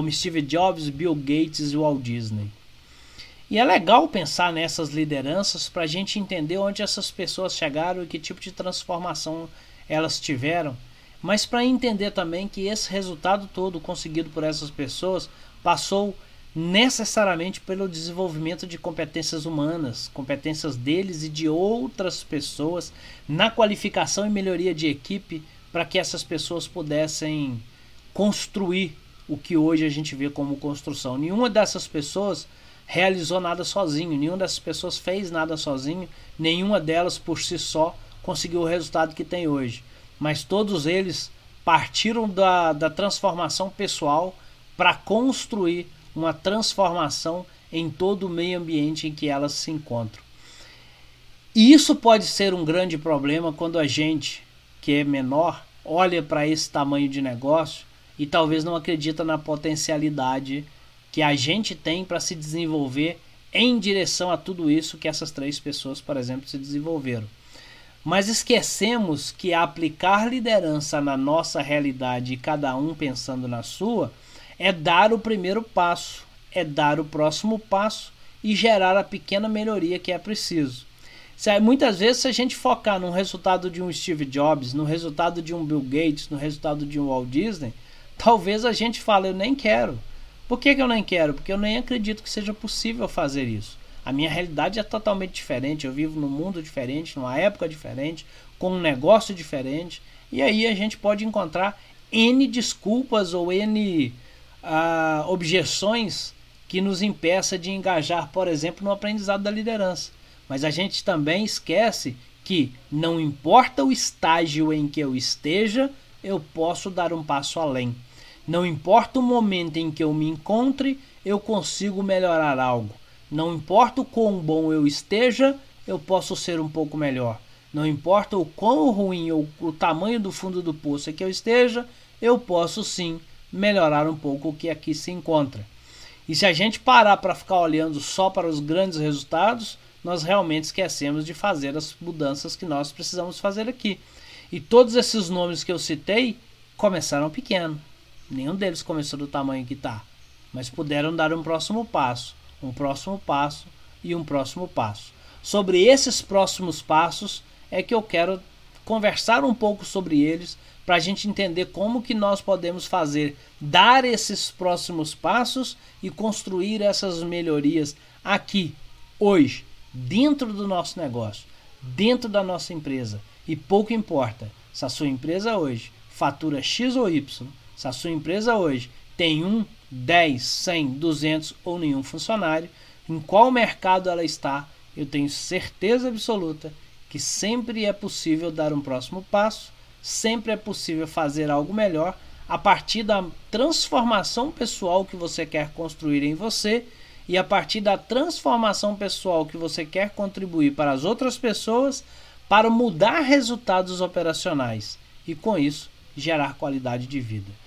como Steve Jobs, Bill Gates e Walt Disney. E é legal pensar nessas lideranças para a gente entender onde essas pessoas chegaram e que tipo de transformação elas tiveram, mas para entender também que esse resultado todo conseguido por essas pessoas passou necessariamente pelo desenvolvimento de competências humanas, competências deles e de outras pessoas na qualificação e melhoria de equipe para que essas pessoas pudessem construir o que hoje a gente vê como construção. Nenhuma dessas pessoas realizou nada sozinho, nenhuma dessas pessoas fez nada sozinho, nenhuma delas por si só conseguiu o resultado que tem hoje. Mas todos eles partiram da, da transformação pessoal para construir uma transformação em todo o meio ambiente em que elas se encontram. E isso pode ser um grande problema quando a gente, que é menor, olha para esse tamanho de negócio e talvez não acredita na potencialidade que a gente tem para se desenvolver em direção a tudo isso que essas três pessoas, por exemplo, se desenvolveram. Mas esquecemos que aplicar liderança na nossa realidade cada um pensando na sua é dar o primeiro passo, é dar o próximo passo e gerar a pequena melhoria que é preciso. Muitas vezes, se a gente focar no resultado de um Steve Jobs, no resultado de um Bill Gates, no resultado de um Walt Disney, talvez a gente fale, eu nem quero. Por que, que eu nem quero? Porque eu nem acredito que seja possível fazer isso. A minha realidade é totalmente diferente. Eu vivo num mundo diferente, numa época diferente, com um negócio diferente. E aí a gente pode encontrar N desculpas ou N ah, objeções que nos impeça de engajar, por exemplo, no aprendizado da liderança. Mas a gente também esquece que não importa o estágio em que eu esteja, eu posso dar um passo além. Não importa o momento em que eu me encontre, eu consigo melhorar algo. Não importa o quão bom eu esteja, eu posso ser um pouco melhor. Não importa o quão ruim ou o tamanho do fundo do poço é que eu esteja, eu posso sim melhorar um pouco o que aqui se encontra. E se a gente parar para ficar olhando só para os grandes resultados, nós realmente esquecemos de fazer as mudanças que nós precisamos fazer aqui. E todos esses nomes que eu citei começaram pequeno. Nenhum deles começou do tamanho que está, mas puderam dar um próximo passo, um próximo passo e um próximo passo. Sobre esses próximos passos é que eu quero conversar um pouco sobre eles para a gente entender como que nós podemos fazer, dar esses próximos passos e construir essas melhorias aqui, hoje, dentro do nosso negócio, dentro da nossa empresa. E pouco importa se a sua empresa hoje fatura X ou Y, se a sua empresa hoje tem um, 10, 100, 200 ou nenhum funcionário, em qual mercado ela está, eu tenho certeza absoluta que sempre é possível dar um próximo passo sempre é possível fazer algo melhor a partir da transformação pessoal que você quer construir em você e a partir da transformação pessoal que você quer contribuir para as outras pessoas para mudar resultados operacionais e com isso gerar qualidade de vida.